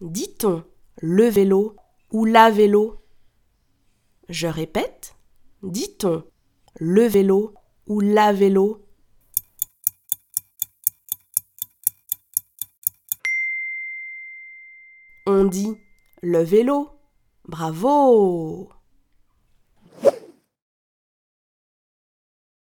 Dit-on le vélo ou la vélo? Je répète, dit-on le vélo ou la vélo? On dit le vélo. Bravo!